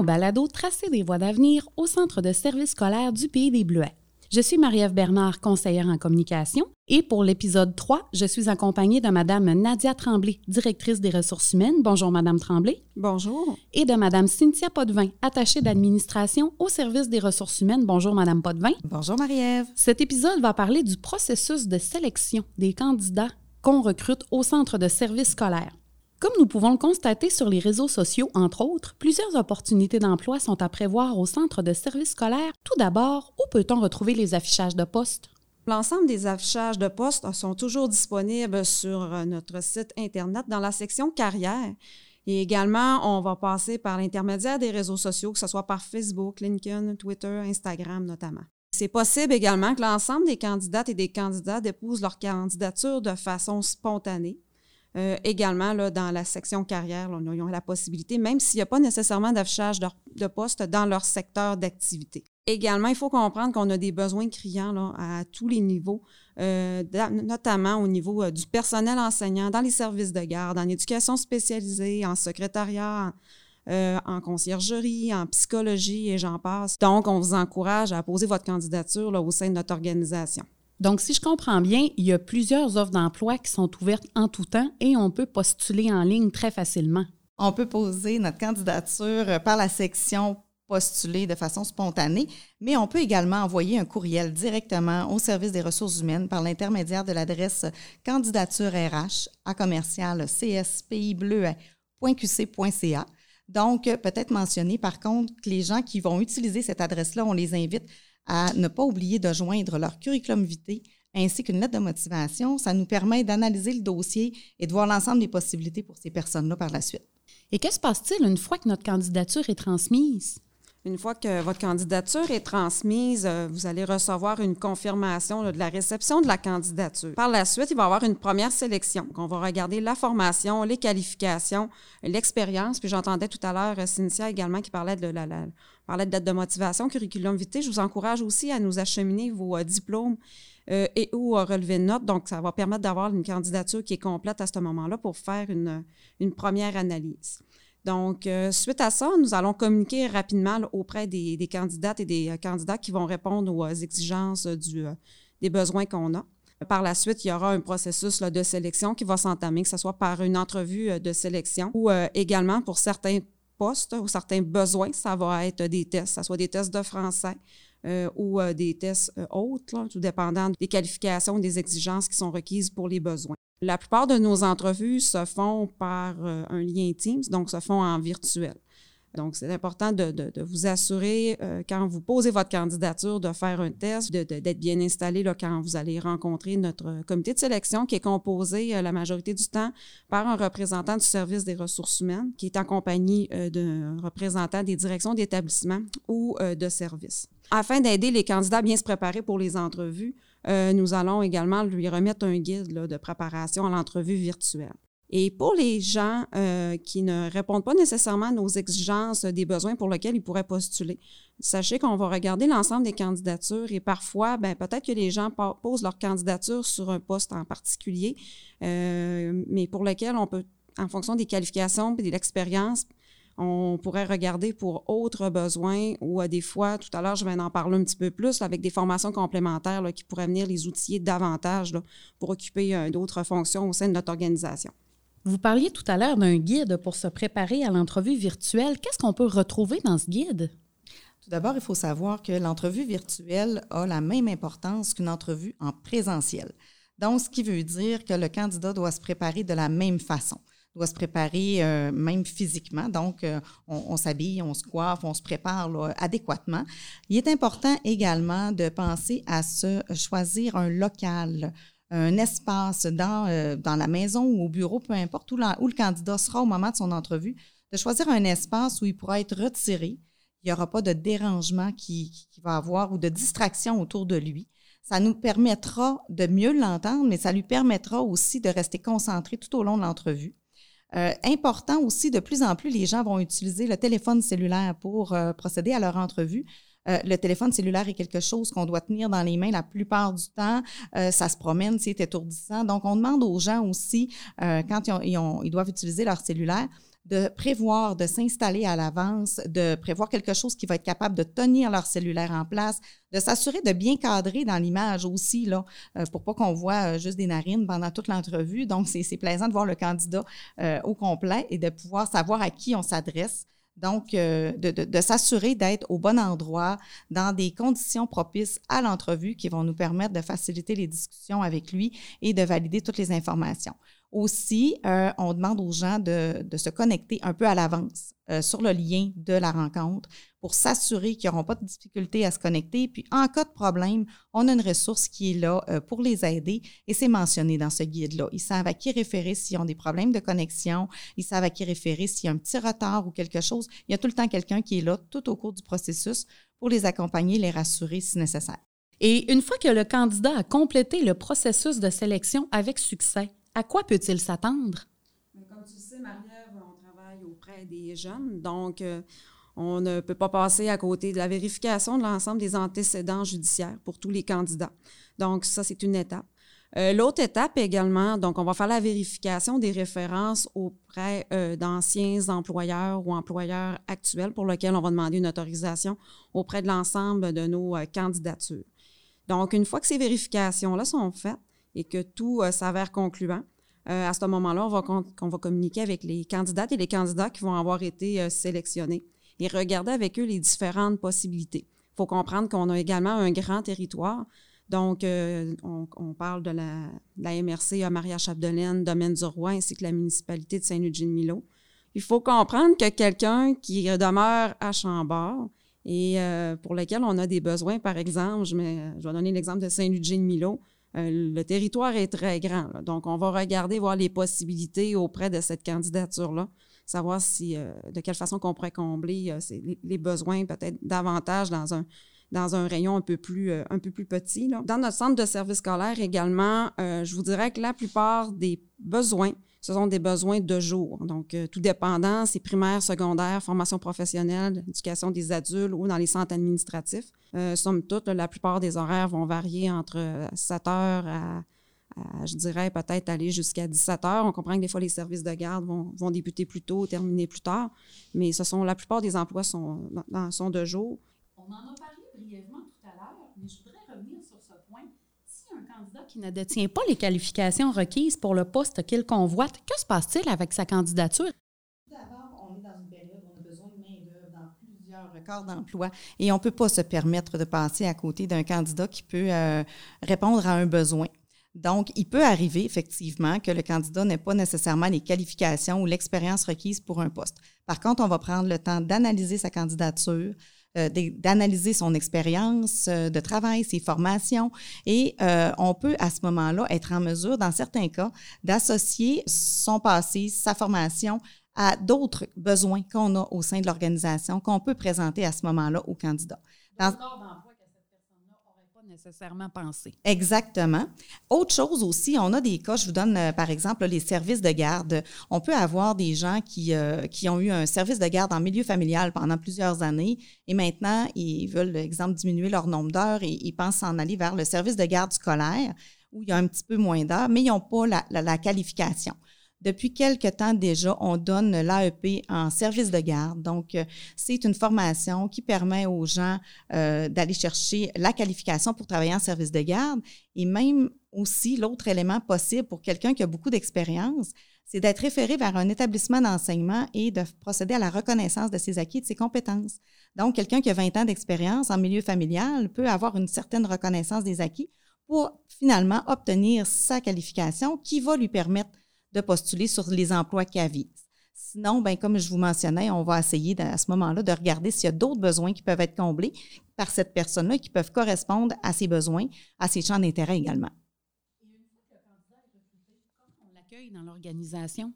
au balado Tracer des voies d'avenir au Centre de services scolaires du Pays des Bleuets. Je suis Marie-Ève Bernard, conseillère en communication, et pour l'épisode 3, je suis accompagnée de Madame Nadia Tremblay, directrice des ressources humaines. Bonjour, Madame Tremblay. Bonjour. Et de Madame Cynthia Potvin, attachée d'administration au service des ressources humaines. Bonjour, Madame Potvin. Bonjour, Marie-Ève. Cet épisode va parler du processus de sélection des candidats qu'on recrute au centre de services scolaires. Comme nous pouvons le constater sur les réseaux sociaux, entre autres, plusieurs opportunités d'emploi sont à prévoir au centre de services scolaires. Tout d'abord, où peut-on retrouver les affichages de postes? L'ensemble des affichages de postes sont toujours disponibles sur euh, notre site Internet dans la section carrière. Et également, on va passer par l'intermédiaire des réseaux sociaux, que ce soit par Facebook, LinkedIn, Twitter, Instagram notamment. C'est possible également que l'ensemble des candidates et des candidats déposent leur candidature de façon spontanée. Euh, également, là, dans la section carrière, là, ils la possibilité, même s'il n'y a pas nécessairement d'affichage de, de poste dans leur secteur d'activité. Également, il faut comprendre qu'on a des besoins criants là, à tous les niveaux, euh, notamment au niveau euh, du personnel enseignant, dans les services de garde, en éducation spécialisée, en secrétariat, en, en conciergerie, en psychologie et j'en passe. Donc, on vous encourage à poser votre candidature là, au sein de notre organisation. Donc, si je comprends bien, il y a plusieurs offres d'emploi qui sont ouvertes en tout temps et on peut postuler en ligne très facilement. On peut poser notre candidature euh, par la section postuler de façon spontanée, mais on peut également envoyer un courriel directement au service des ressources humaines par l'intermédiaire de l'adresse candidature RH à commercial. Donc, peut-être mentionner par contre que les gens qui vont utiliser cette adresse-là, on les invite à ne pas oublier de joindre leur curriculum vitae ainsi qu'une lettre de motivation. Ça nous permet d'analyser le dossier et de voir l'ensemble des possibilités pour ces personnes-là par la suite. Et que se passe-t-il une fois que notre candidature est transmise? Une fois que votre candidature est transmise, euh, vous allez recevoir une confirmation de la réception de la candidature. Par la suite, il va y avoir une première sélection. on va regarder la formation, les qualifications, l'expérience. Puis j'entendais tout à l'heure euh, Cynthia également qui parlait de la, la parlait de date de motivation, curriculum vitae. Je vous encourage aussi à nous acheminer vos euh, diplômes et ou relever de notes. Donc, ça va permettre d'avoir une candidature qui est complète à ce moment-là pour faire une, une première analyse. Donc, euh, suite à ça, nous allons communiquer rapidement auprès des, candidates et des euh, candidats qui vont répondre aux euh, exigences du, des besoins qu'on a. Par la suite, il y aura un processus de sélection qui va s'entamer, que ce soit par une entrevue de sélection ou également pour certains postes ou certains besoins, ça va être des tests, que ce soit des tests de français, ou des tests autres, tout dépendant des qualifications, des exigences qui sont requises pour les besoins. La plupart de nos entrevues se font par euh, un lien Teams, donc se font en virtuel. Donc, c'est important de, vous assurer, euh, quand vous posez votre candidature, de faire un test, d'être bien installé là, quand vous allez rencontrer notre comité de sélection qui est composé euh, la majorité du temps par un représentant du service des ressources humaines qui est accompagné d'un représentant des directions d'établissement ou de services. Afin d'aider les candidats à bien se préparer pour les entrevues, euh, nous allons également lui remettre un guide de préparation à l'entrevue virtuelle. Et pour les gens euh, qui ne répondent pas nécessairement à nos exigences des besoins pour lesquels ils pourraient postuler, sachez qu'on va regarder l'ensemble des candidatures et parfois, ben, peut-être que les gens posent leur candidature sur un poste en particulier, euh, mais pour lequel on peut, en fonction des qualifications et de l'expérience, on pourrait regarder pour autres besoins ou à des fois, tout à l'heure, je vais en parler un petit peu plus, avec des formations complémentaires qui pourraient venir les outiller davantage pour occuper euh, d'autres fonctions au sein de notre organisation. Vous parliez tout à l'heure d'un guide pour se préparer à l'entrevue virtuelle. Qu'est-ce qu'on peut retrouver dans ce guide? Tout d'abord, il faut savoir que l'entrevue virtuelle a la même importance qu'une entrevue en présentiel. Donc, ce qui veut dire que le candidat doit se préparer de la même façon doit se préparer euh, même physiquement. Donc, euh, on, s'habille, on se coiffe, on se prépare adéquatement. Il est important également de penser à se choisir un local, un espace dans, euh, dans la maison ou au bureau, peu importe où, où, le candidat sera au moment de son entrevue, de choisir un espace où il pourra être retiré. Il n'y aura pas de dérangement qui, qui va avoir ou de distraction autour de lui. Ça nous permettra de mieux l'entendre, mais ça lui permettra aussi de rester concentré tout au long de l'entrevue. Euh, important aussi, de plus en plus, les gens vont utiliser le téléphone cellulaire pour euh, procéder à leur entrevue. Euh, le téléphone cellulaire est quelque chose qu'on doit tenir dans les mains la plupart du temps. ça se promène, c'est étourdissant. Donc, on demande aux gens aussi, quand ils, doivent utiliser leur cellulaire, de prévoir, de s'installer à l'avance, de prévoir quelque chose qui va être capable de tenir leur cellulaire en place, de s'assurer de bien cadrer dans l'image aussi, là, euh, pour pas qu'on voit euh, juste des narines pendant toute l'entrevue. Donc, c'est plaisant de voir le candidat euh, au complet et de pouvoir savoir à qui on s'adresse. Donc, de, de s'assurer d'être au bon endroit, dans des conditions propices à l'entrevue qui vont nous permettre de faciliter les discussions avec lui et de valider toutes les informations. Aussi, euh, on demande aux gens de, se connecter un peu à l'avance euh, sur le lien de la rencontre pour s'assurer qu'ils n'auront pas de difficulté à se connecter. Puis, en cas de problème, on a une ressource qui est là euh, pour les aider et c'est mentionné dans ce guide-là. Ils savent à qui référer s'ils ont des problèmes de connexion, ils savent à qui référer s'il y a un petit retard ou quelque chose. Il y a tout le temps quelqu'un qui est là tout au cours du processus pour les accompagner, les rassurer si nécessaire. Et une fois que le candidat a complété le processus de sélection avec succès, à quoi peut-il s'attendre? Comme tu sais, Marie-Ève, on travaille auprès des jeunes, donc euh, on ne peut pas passer à côté de la vérification de l'ensemble des antécédents judiciaires pour tous les candidats. Donc, ça, c'est une étape. Euh, l'autre étape également, donc on va faire la vérification des références auprès euh, d'anciens employeurs ou employeurs actuels pour lesquels on va demander une autorisation auprès de l'ensemble de nos candidatures. Donc, une fois que ces vérifications-là sont faites, et que tout euh, s'avère concluant, euh, à ce moment-là, on va, communiquer avec les candidates et les candidats qui vont avoir été euh, sélectionnés et regarder avec eux les différentes possibilités. Il faut comprendre qu'on a également un grand territoire. Donc, on, parle de la, MRC à Maria-Chapdelaine, Domaine du Roi, ainsi que la municipalité de Saint-Eugène-Milo. Il faut comprendre que quelqu'un qui demeure à Chambord et pour lequel on a des besoins, par exemple, je, je vais donner l'exemple de Saint-Eugène-Milo, euh, le territoire est très grand. Donc, on va regarder, voir les possibilités auprès de cette candidature-là, savoir si, euh, de quelle façon qu'on pourrait combler euh, les, besoins peut-être davantage dans un, dans un rayon un peu plus, un peu plus petit. Dans notre centre de service scolaire également, je vous dirais que la plupart des besoins ce sont des besoins de jour. Donc, euh, tout dépendant, c'est primaire, secondaire, formation professionnelle, éducation des adultes ou dans les centres administratifs. Euh, somme toute, la plupart des horaires vont varier entre 7 heures à, je dirais, peut-être aller jusqu'à 17 heures. On comprend que des fois, les services de garde vont, vont débuter plus tôt, terminer plus tard, mais ce sont, la plupart des emplois sont, sont de jour. On en a parlé brièvement tout à l'heure, mais je voudrais revenir sur ce point un qui ne détient pas les qualifications requises pour le poste qu'il convoite, que se passe-t-il avec sa candidature? D'abord, on est dans une période où on a besoin de main-d'œuvre dans plusieurs records d'emploi et on ne peut pas se permettre de passer à côté d'un candidat qui peut euh, répondre à un besoin. Donc, il peut arriver effectivement que le candidat n'ait pas nécessairement les qualifications ou l'expérience requise pour un poste. Par contre, on va prendre le temps d'analyser sa candidature, euh, d'analyser son expérience euh, de travail, ses formations, et euh, on peut à ce moment-là être en mesure, dans certains cas, d'associer son passé, sa formation à d'autres besoins qu'on a au sein de l'organisation qu'on peut présenter à ce moment-là au candidat. Dans nécessairement pensé. Exactement. Autre chose aussi, on a des cas, je vous donne euh, par exemple les services de garde. On peut avoir des gens qui, euh, qui ont eu un service de garde en milieu familial pendant plusieurs années et maintenant ils veulent, exemple, diminuer leur nombre d'heures et ils pensent s'en aller vers le service de garde scolaire où il y a un petit peu moins d'heures, mais ils n'ont pas la qualification. Depuis quelque temps déjà, on donne l'AEP en service de garde. Donc, euh, c'est une formation qui permet aux gens euh, d'aller chercher la qualification pour travailler en service de garde. Et même aussi, l'autre élément possible pour quelqu'un qui a beaucoup d'expérience, c'est d'être référé vers un établissement d'enseignement et de procéder à la reconnaissance de ses acquis et de ses compétences. Donc, quelqu'un qui a 20 ans d'expérience en milieu familial peut avoir une certaine reconnaissance des acquis pour finalement obtenir sa qualification qui va lui permettre de postuler sur les emplois qui avisent. Sinon, ben, comme je vous mentionnais, on va essayer à ce moment-là de regarder s'il y a d'autres besoins qui peuvent être comblés par cette personne-là qui peuvent correspondre à ses besoins, à ses champs d'intérêt également. Et une fois que on l'accueille dans l'organisation?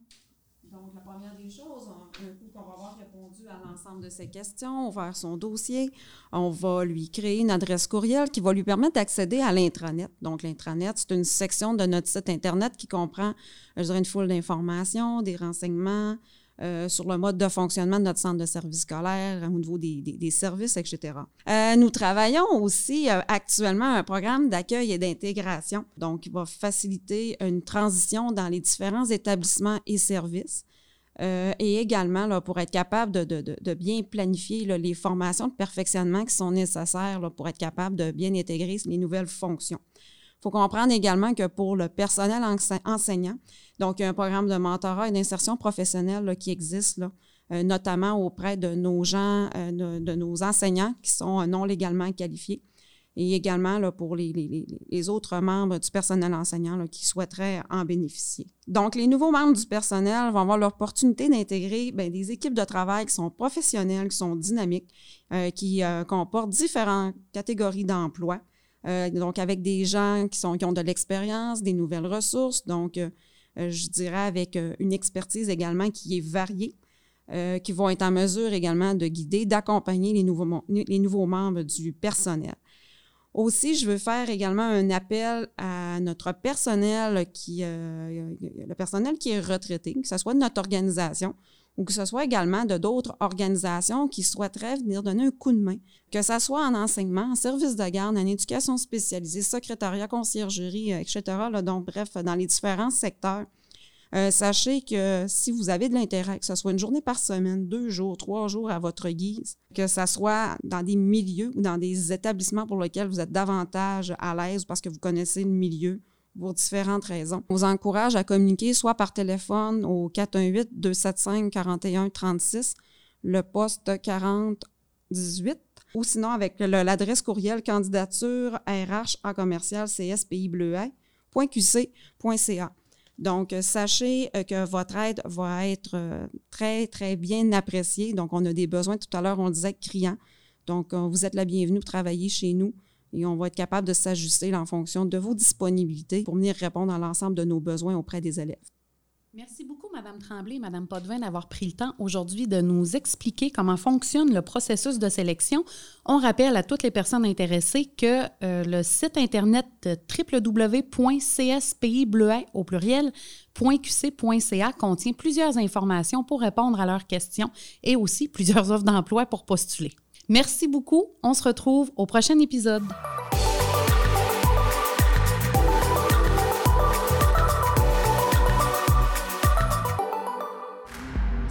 Donc, la première des choses, un coup qu'on va avoir répondu à l'ensemble de ses questions, ouvert son dossier, on va lui créer une adresse courriel qui va lui permettre d'accéder à l'intranet. Donc, l'intranet, c'est une section de notre site Internet qui comprend, je dirais, une foule d'informations, des renseignements, euh, sur le mode de fonctionnement de notre centre de services scolaire, au niveau des, des, services, etc. Euh, nous travaillons aussi euh, actuellement un programme d'accueil et d'intégration, donc qui va faciliter une transition dans les différents établissements et services. et également là, pour être capable de, bien planifier les formations de perfectionnement qui sont nécessaires pour être capable de bien intégrer les nouvelles fonctions. Faut comprendre également que pour le personnel enseignant, donc il y a un programme de mentorat et d'insertion professionnelle qui existe, là, notamment auprès de nos gens, de, nos enseignants qui sont non légalement qualifiés et également pour les, autres membres du personnel enseignant qui souhaiteraient en bénéficier. Donc, les nouveaux membres du personnel vont avoir l'opportunité d'intégrer ben, des équipes de travail qui sont professionnelles, qui sont dynamiques, euh, qui euh, comportent différentes catégories d'emplois. Euh, donc, avec des gens qui, sont, qui ont de l'expérience, des nouvelles ressources, donc, je dirais avec une expertise également qui est variée. qui vont être en mesure également de guider, d'accompagner les nouveaux, les nouveaux membres du personnel. Aussi, je veux faire également un appel à notre personnel qui, euh, le personnel qui est retraité, que ce soit de notre organisation ou que ce soit également de d'autres organisations qui souhaiteraient venir donner un coup de main, que ce soit en enseignement, en service de garde, en éducation spécialisée, secrétariat, conciergerie, etc. donc, bref, dans les différents secteurs. Euh, sachez que si vous avez de l'intérêt, que ce soit une journée par semaine, deux jours, trois jours à votre guise, que ce soit dans des milieux ou dans des établissements pour lesquels vous êtes davantage à l'aise parce que vous connaissez le milieu, pour différentes raisons. On vous encourage à communiquer soit par téléphone au 418-275-4136, le poste 4018, ou sinon avec l'adresse courriel candidature RH à commercial CSPI donc, euh, sachez euh, que votre aide va être euh, très, très bien appréciée. Donc, on a des besoins, tout à l'heure, on disait criants. Donc, vous êtes la bienvenue pour travailler chez nous et on va être capable de s'ajuster en fonction de vos disponibilités pour venir répondre à l'ensemble de nos besoins auprès des élèves. Merci beaucoup, Madame Tremblay et Madame Potvin, d'avoir pris le temps aujourd'hui de nous expliquer comment fonctionne le processus de sélection. On rappelle à toutes les personnes intéressées que euh, le site Internet www.cspibleuet au pluriel .qc.ca contient plusieurs informations pour répondre à leurs questions et aussi plusieurs offres d'emploi pour postuler. Merci beaucoup. On se retrouve au prochain épisode.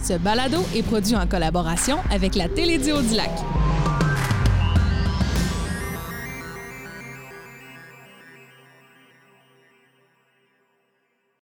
Ce balado est produit en collaboration avec la Télédio du Lac.